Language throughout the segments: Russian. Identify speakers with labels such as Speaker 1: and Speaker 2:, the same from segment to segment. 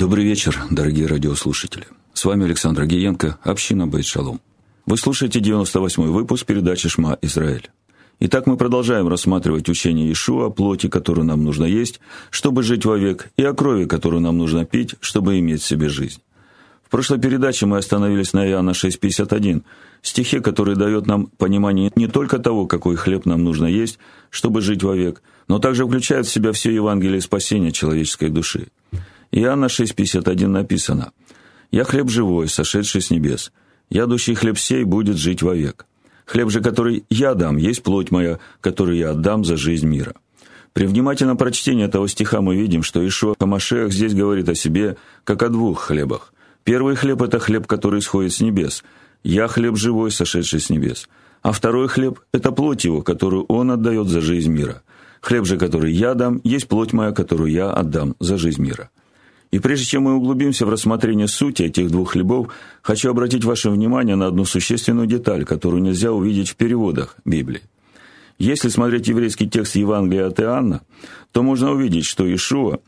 Speaker 1: Добрый вечер, дорогие радиослушатели. С вами Александр Гиенко, община Бейт Шалом. Вы слушаете 98-й выпуск передачи «Шма Израиль». Итак, мы продолжаем рассматривать учение Иешуа о плоти, которую нам нужно есть, чтобы жить вовек, и о крови, которую нам нужно пить, чтобы иметь в себе жизнь. В прошлой передаче мы остановились на Иоанна 6,51, стихе, который дает нам понимание не только того, какой хлеб нам нужно есть, чтобы жить вовек, но также включает в себя все Евангелие спасения человеческой души. Иоанна 6,51 написано «Я хлеб живой, сошедший с небес. Ядущий хлеб сей будет жить вовек. Хлеб же, который я дам, есть плоть моя, которую я отдам за жизнь мира». При внимательном прочтении этого стиха мы видим, что Ишуа Хамашех здесь говорит о себе как о двух хлебах. Первый хлеб – это хлеб, который исходит с небес. «Я хлеб живой, сошедший с небес». А второй хлеб – это плоть его, которую он отдает за жизнь мира. Хлеб же, который я дам, есть плоть моя, которую я отдам за жизнь мира. И прежде чем мы углубимся в рассмотрение сути этих двух хлебов, хочу обратить ваше внимание на одну существенную деталь, которую нельзя увидеть в переводах Библии. Если смотреть еврейский текст Евангелия от Иоанна, то можно увидеть, что Ишуа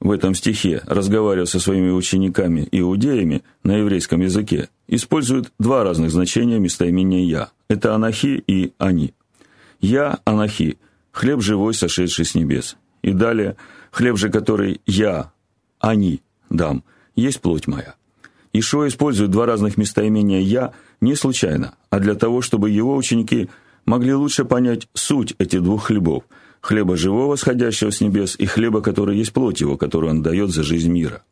Speaker 1: в этом стихе, разговаривая со своими учениками иудеями на еврейском языке, использует два разных значения местоимения «я». Это «анахи» и «они». «Я» – «анахи», хлеб живой, сошедший с небес. И далее, хлеб же, который «я», они дам, есть плоть моя. Ишуа использует два разных местоимения «я» не случайно, а для того, чтобы его ученики могли лучше понять суть этих двух хлебов – хлеба живого, сходящего с небес, и хлеба, который есть плоть его, которую он дает за жизнь мира.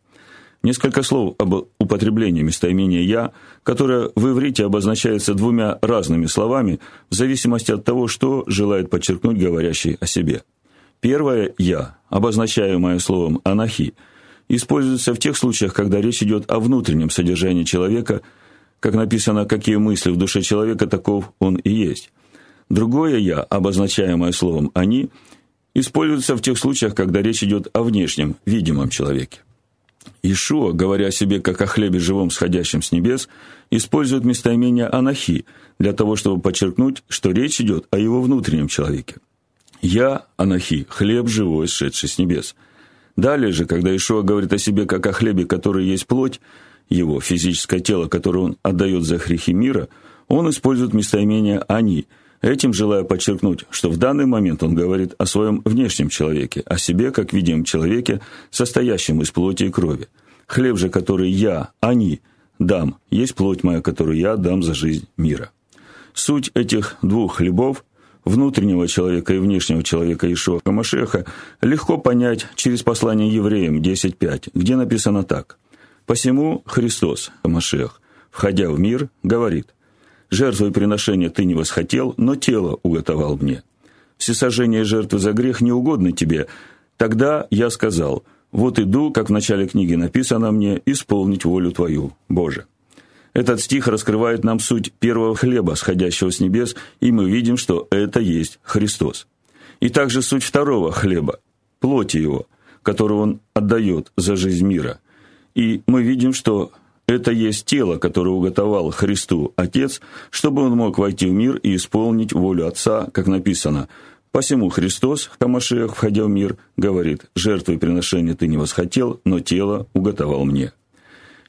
Speaker 1: Несколько слов об употреблении местоимения «я», которое в иврите обозначается двумя разными словами в зависимости от того, что желает подчеркнуть говорящий о себе. Первое «я», обозначаемое словом «анахи», используется в тех случаях, когда речь идет о внутреннем содержании человека, как написано, какие мысли в душе человека, таков он и есть. Другое «я», обозначаемое словом «они», используется в тех случаях, когда речь идет о внешнем, видимом человеке. Ишуа, говоря о себе как о хлебе живом, сходящем с небес, использует местоимение «анахи» для того, чтобы подчеркнуть, что речь идет о его внутреннем человеке. «Я, анахи, хлеб живой, сшедший с небес». Далее же, когда Ишуа говорит о себе как о хлебе, который есть плоть, его физическое тело, которое он отдает за грехи мира, он использует местоимение «они», этим желая подчеркнуть, что в данный момент он говорит о своем внешнем человеке, о себе как видимом человеке, состоящем из плоти и крови. Хлеб же, который я, они, дам, есть плоть моя, которую я дам за жизнь мира. Суть этих двух хлебов – внутреннего человека и внешнего человека Ишуа Хамашеха легко понять через послание евреям 10.5, где написано так. «Посему Христос, Хамашех, входя в мир, говорит, «Жертву и приношение ты не восхотел, но тело уготовал мне. Всесожжение жертвы за грех не угодно тебе. Тогда я сказал, вот иду, как в начале книги написано мне, исполнить волю твою, Боже». Этот стих раскрывает нам суть первого хлеба, сходящего с небес, и мы видим, что это есть Христос. И также суть второго хлеба, плоти его, которую он отдает за жизнь мира. И мы видим, что это есть тело, которое уготовал Христу Отец, чтобы он мог войти в мир и исполнить волю Отца, как написано. «Посему Христос, Хамашех, входя в мир, говорит, жертвы приношения ты не восхотел, но тело уготовал мне».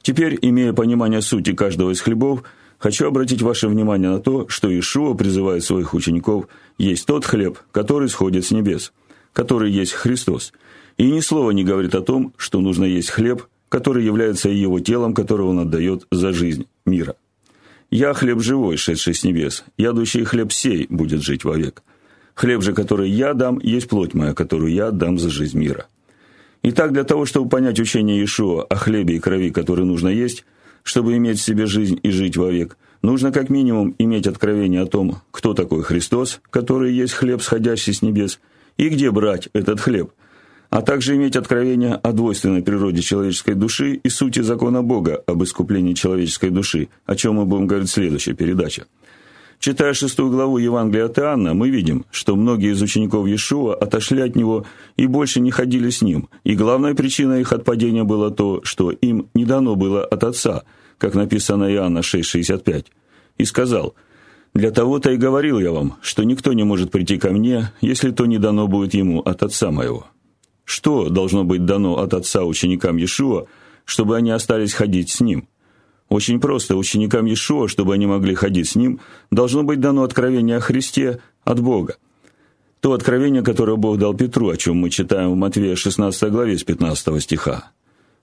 Speaker 1: Теперь, имея понимание сути каждого из хлебов, хочу обратить ваше внимание на то, что Ишуа призывает своих учеников есть тот хлеб, который сходит с небес, который есть Христос, и ни слова не говорит о том, что нужно есть хлеб, который является его телом, которое он отдает за жизнь мира. «Я хлеб живой, шедший с небес, ядущий хлеб сей будет жить вовек. Хлеб же, который я дам, есть плоть моя, которую я дам за жизнь мира». Итак, для того, чтобы понять учение Иешуа о хлебе и крови, который нужно есть, чтобы иметь в себе жизнь и жить вовек, нужно как минимум иметь откровение о том, кто такой Христос, который есть хлеб, сходящий с небес, и где брать этот хлеб, а также иметь откровение о двойственной природе человеческой души и сути закона Бога об искуплении человеческой души, о чем мы будем говорить в следующей передаче. Читая шестую главу Евангелия от Иоанна, мы видим, что многие из учеников Иешуа отошли от него и больше не ходили с ним, и главная причина их отпадения было то, что им не дано было от Отца, как написано Иоанна 6,65, и сказал, «Для того-то и говорил я вам, что никто не может прийти ко мне, если то не дано будет ему от Отца моего». что должно быть дано от Отца ученикам Иешуа, чтобы они остались ходить с Ним? Очень просто, ученикам Иешуа, чтобы они могли ходить с Ним, должно быть дано откровение о Христе от Бога. То откровение, которое Бог дал Петру, о чем мы читаем в Матвея 16 главе с 15 стиха.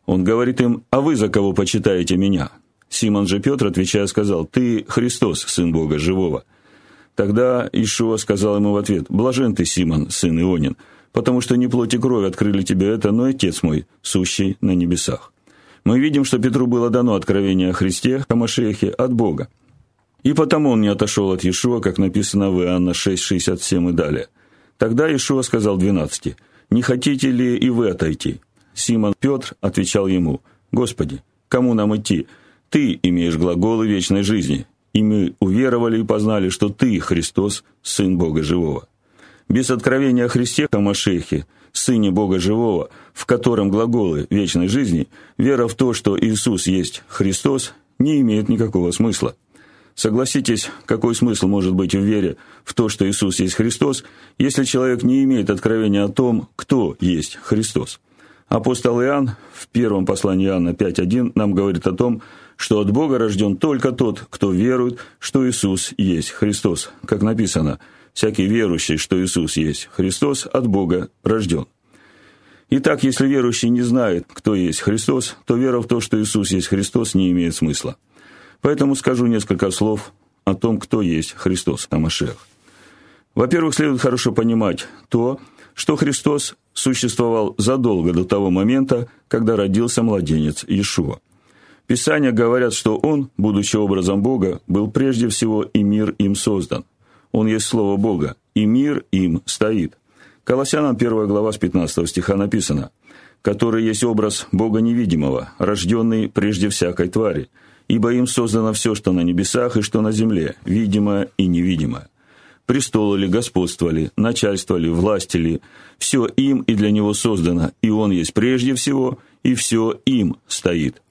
Speaker 1: Он говорит им, «А вы за кого почитаете меня?» Симон же Петр, отвечая, сказал, «Ты Христос, Сын Бога Живого». Тогда Ишуа сказал ему в ответ, «Блажен ты, Симон, сын Ионин, потому что не плоть и кровь открыли тебе это, но Отец мой, сущий на небесах». Мы видим, что Петру было дано откровение о Христе, о Машехе, от Бога. И потому он не отошел от Иешуа, как написано в Иоанна 6,67 и далее. Тогда Иешуа сказал двенадцати, «Не хотите ли и вы отойти?» Симон Петр отвечал ему, «Господи, кому нам идти? Ты имеешь глаголы вечной жизни, и мы уверовали и познали, что Ты, Христос, Сын Бога Живого». Без откровения о Христе, о Машехе, Сыне Бога Живого, в котором глаголы вечной жизни, вера в то, что Иисус есть Христос, не имеет никакого смысла. Согласитесь, какой смысл может быть в вере в то, что Иисус есть Христос, если человек не имеет откровения о том, кто есть Христос? Апостол Иоанн в первом послании Иоанна 5.1 нам говорит о том, что от Бога рожден только тот, кто верует, что Иисус есть Христос. Как написано, «Всякий верующий, что Иисус есть Христос, от Бога рожден». Итак, если верующий не знает, кто есть Христос, то вера в то, что Иисус есть Христос, не имеет смысла. Поэтому скажу несколько слов о том, кто есть Христос, Амашех. Во-первых, следует хорошо понимать то, что Христос существовал задолго до того момента, когда родился младенец Иешуа. Писания говорят, что Он, будучи образом Бога, был прежде всего и мир им создан. Он есть Слово Бога, и мир им стоит. Колоссянам 1 глава с 15 стиха написано, «который есть образ Бога невидимого, рожденный прежде всякой твари, ибо им создано все, что на небесах и что на земле, видимое и невидимое. Престолы ли, господство ли, начальство ли, власти ли, все им и для него создано, и он есть прежде всего, и все им стоит.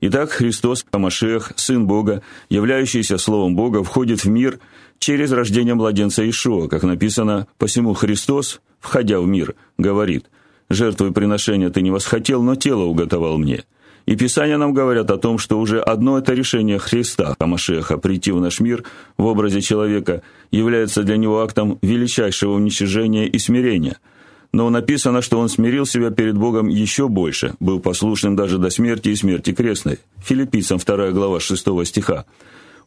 Speaker 1: Итак, Христос, Амашех, Сын Бога, являющийся Словом Бога, входит в мир через рождение младенца Ишуа, как написано, «Посему Христос, входя в мир, говорит, «Жертву и приношения ты не восхотел, но тело уготовал мне». И Писания нам говорят о том, что уже одно это решение Христа, Амашеха, прийти в наш мир в образе человека, является для него актом величайшего уничижения и смирения. Но написано, что он смирил себя перед Богом еще больше, был послушным даже до смерти и смерти крестной. Филиппийцам 2 глава 6 стиха.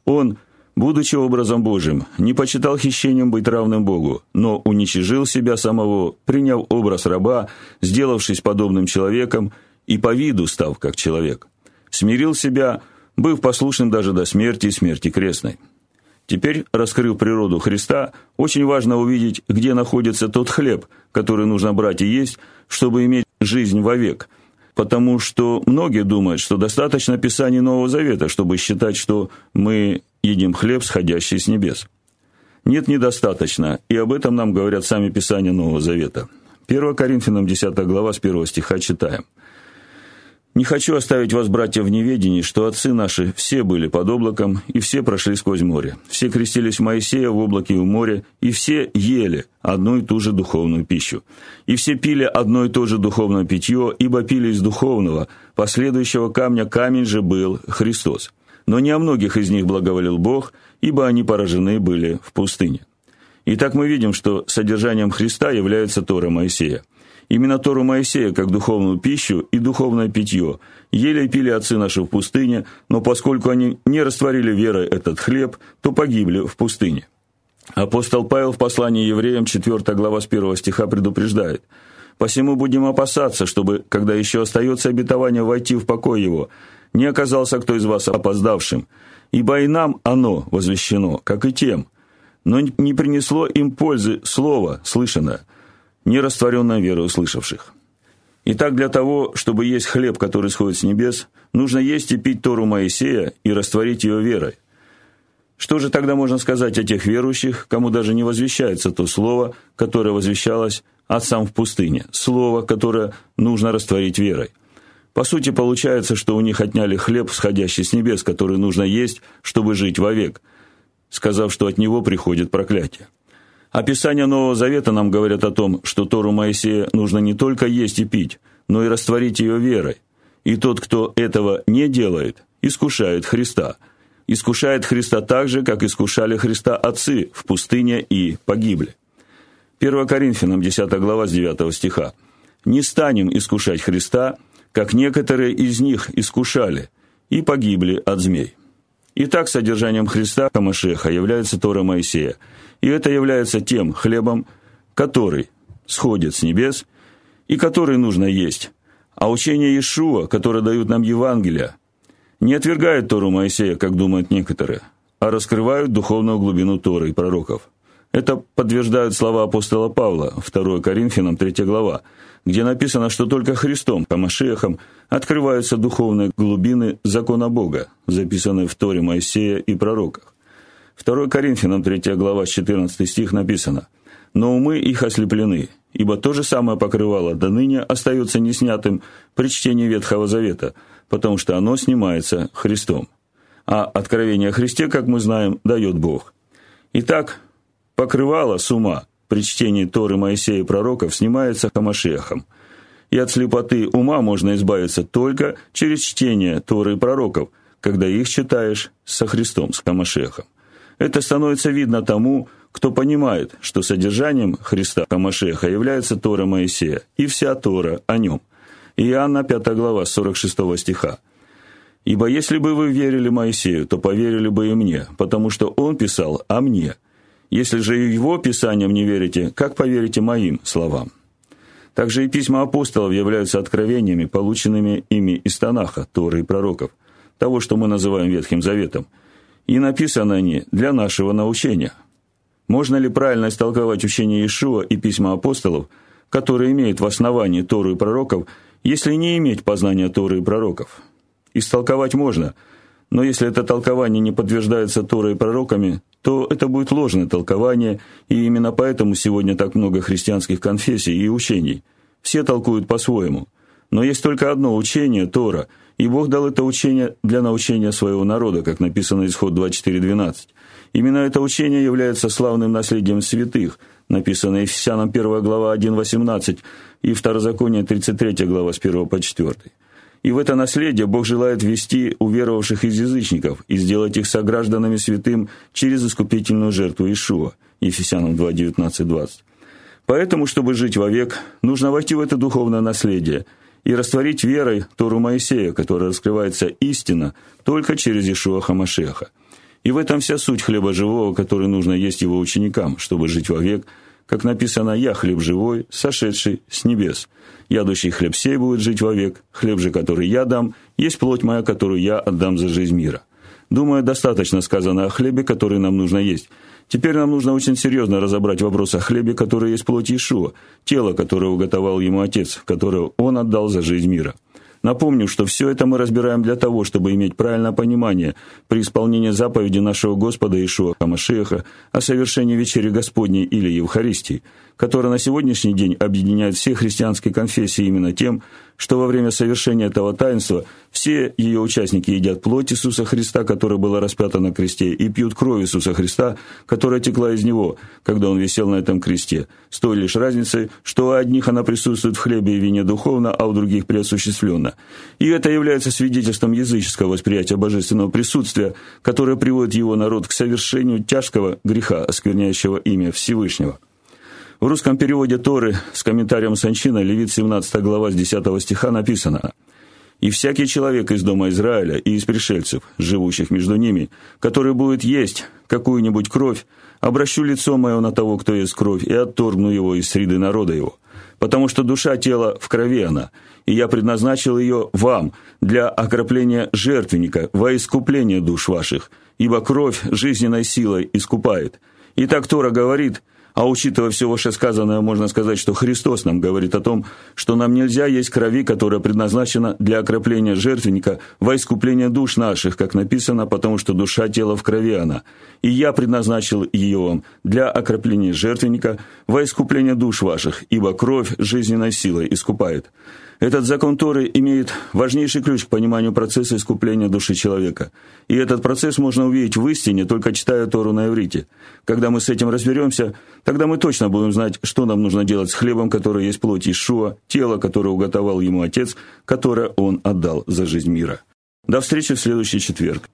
Speaker 1: Он, будучи образом Божьим, не почитал хищением быть равным Богу, но уничижил себя самого, приняв образ раба, сделавшись подобным человеком, и по виду став как человек. Смирил себя, быв послушным даже до смерти и смерти крестной. Теперь, раскрыв природу Христа, очень важно увидеть, где находится тот хлеб, который нужно брать и есть, чтобы иметь жизнь вовек. Потому что многие думают, что достаточно Писаний Нового Завета, чтобы считать, что мы едим хлеб, сходящий с небес. Нет, недостаточно, и об этом нам говорят сами Писания Нового Завета. 1 Коринфянам 10 глава с 1 стиха читаем – не хочу оставить вас, братья, в неведении, что отцы наши все были под облаком, и все прошли сквозь море. Все крестились в Моисея в облаке и в море, и все ели одну и ту же духовную пищу. И все пили одно и то же духовное питье, ибо пили из духовного, последующего камня камень же был Христос. Но не о многих из них благоволил Бог, ибо они поражены были в пустыне. Итак, мы видим, что содержанием Христа является Тора Моисея. Именно Тору Моисея, как духовную пищу и духовное питье, ели и пили отцы наши в пустыне, но поскольку они не растворили верой этот хлеб, то погибли в пустыне. Апостол Павел в послании евреям 4 глава с 1 стиха предупреждает «Посему будем опасаться, чтобы, когда еще остается обетование войти в покой его, не оказался кто из вас опоздавшим, ибо и нам оно возвещено, как и тем, но не принесло им пользы слово, слышанное» нерастворенная вера услышавших. Итак, для того, чтобы есть хлеб, который сходит с небес, нужно есть и пить Тору Моисея и растворить ее верой. Что же тогда можно сказать о тех верующих, кому даже не возвещается то слово, которое возвещалось отцам в пустыне, слово, которое нужно растворить верой? По сути, получается, что у них отняли хлеб, сходящий с небес, который нужно есть, чтобы жить вовек, сказав, что от него приходит проклятие. Описания Нового Завета нам говорят о том, что Тору Моисея нужно не только есть и пить, но и растворить ее верой. И тот, кто этого не делает, искушает Христа. Искушает Христа так же, как искушали Христа отцы в пустыне и погибли. 1 Коринфянам 10 глава с 9 стиха. «Не станем искушать Христа, как некоторые из них искушали, и погибли от змей». Итак, содержанием Христа Хамашеха является Тора Моисея – и это является тем хлебом, который сходит с небес и который нужно есть. А учение Иешуа, которое дают нам Евангелия, не отвергает Тору Моисея, как думают некоторые, а раскрывают духовную глубину Торы и пророков. Это подтверждают слова апостола Павла, 2 Коринфянам, 3 глава, где написано, что только Христом, Хамашехом, открываются духовные глубины закона Бога, записанные в Торе Моисея и пророках. 2 Коринфянам 3 глава 14 стих написано «Но умы их ослеплены, ибо то же самое покрывало до ныне остается неснятым при чтении Ветхого Завета, потому что оно снимается Христом. А откровение о Христе, как мы знаем, дает Бог. Итак, покрывало с ума при чтении Торы Моисея и пророков снимается Хамашехом. И от слепоты ума можно избавиться только через чтение Торы и пророков, когда их читаешь со Христом, с Хамашехом. Это становится видно тому, кто понимает, что содержанием Христа Хамашеха является Тора Моисея и вся Тора о нем. Иоанна 5 глава 46 стиха. «Ибо если бы вы верили Моисею, то поверили бы и мне, потому что он писал о мне. Если же его писаниям не верите, как поверите моим словам?» Также и письма апостолов являются откровениями, полученными ими из Танаха, Торы и пророков, того, что мы называем Ветхим Заветом – и написаны они для нашего научения. Можно ли правильно истолковать учение Иешуа и письма апостолов, которые имеют в основании Тору и пророков, если не иметь познания Торы и пророков? Истолковать можно, но если это толкование не подтверждается Торой и пророками, то это будет ложное толкование, и именно поэтому сегодня так много христианских конфессий и учений. Все толкуют по-своему. Но есть только одно учение, Тора – и Бог дал это учение для научения своего народа, как написано Исход 24.12. Именно это учение является славным наследием святых, написано Ефесянам 1 глава 1.18 и Второзаконие 33 глава с 1 по 4. И в это наследие Бог желает ввести уверовавших из язычников и сделать их согражданами святым через искупительную жертву Ишуа. Ефесянам 2.19-20. Поэтому, чтобы жить вовек, нужно войти в это духовное наследие – и растворить верой Тору Моисея, которая раскрывается истина только через Ишуа Хамашеха. И в этом вся суть хлеба живого, который нужно есть его ученикам, чтобы жить вовек, как написано «Я хлеб живой, сошедший с небес». Ядущий хлеб сей будет жить вовек, хлеб же, который я дам, есть плоть моя, которую я отдам за жизнь мира. Думаю, достаточно сказано о хлебе, который нам нужно есть – Теперь нам нужно очень серьезно разобрать вопрос о хлебе, который есть плоть Иешуа, тело, которое уготовал ему Отец, которое он отдал за жизнь мира. Напомню, что все это мы разбираем для того, чтобы иметь правильное понимание при исполнении заповеди нашего Господа Ишуа Хамашеха о совершении вечери Господней или Евхаристии, которая на сегодняшний день объединяет все христианские конфессии именно тем, что во время совершения этого таинства все ее участники едят плоть Иисуса Христа, которая была распята на кресте, и пьют кровь Иисуса Христа, которая текла из Него, когда Он висел на этом кресте, с той лишь разницей, что у одних она присутствует в хлебе и вине духовно, а у других преосуществленно. И это является свидетельством языческого восприятия божественного присутствия, которое приводит его народ к совершению тяжкого греха, оскверняющего имя Всевышнего. В русском переводе Торы с комментарием Санчина, Левит 17 глава с 10 стиха написано «И всякий человек из дома Израиля и из пришельцев, живущих между ними, который будет есть какую-нибудь кровь, обращу лицо мое на того, кто ест кровь, и отторгну его из среды народа его. Потому что душа тела в крови она, и я предназначил ее вам для окропления жертвенника во искупление душ ваших, ибо кровь жизненной силой искупает. И так Тора говорит – а учитывая все вышесказанное, можно сказать, что Христос нам говорит о том, что нам нельзя есть крови, которая предназначена для окропления жертвенника во искупление душ наших, как написано, потому что душа тела в крови она. И я предназначил ее вам для окропления жертвенника во искупление душ ваших, ибо кровь жизненной силой искупает. Этот закон Торы имеет важнейший ключ к пониманию процесса искупления души человека. И этот процесс можно увидеть в истине, только читая Тору на иврите. Когда мы с этим разберемся – Тогда мы точно будем знать, что нам нужно делать с хлебом, который есть плоть Ишуа, тело, которое уготовал ему Отец, которое он отдал за жизнь мира. До встречи в следующий четверг.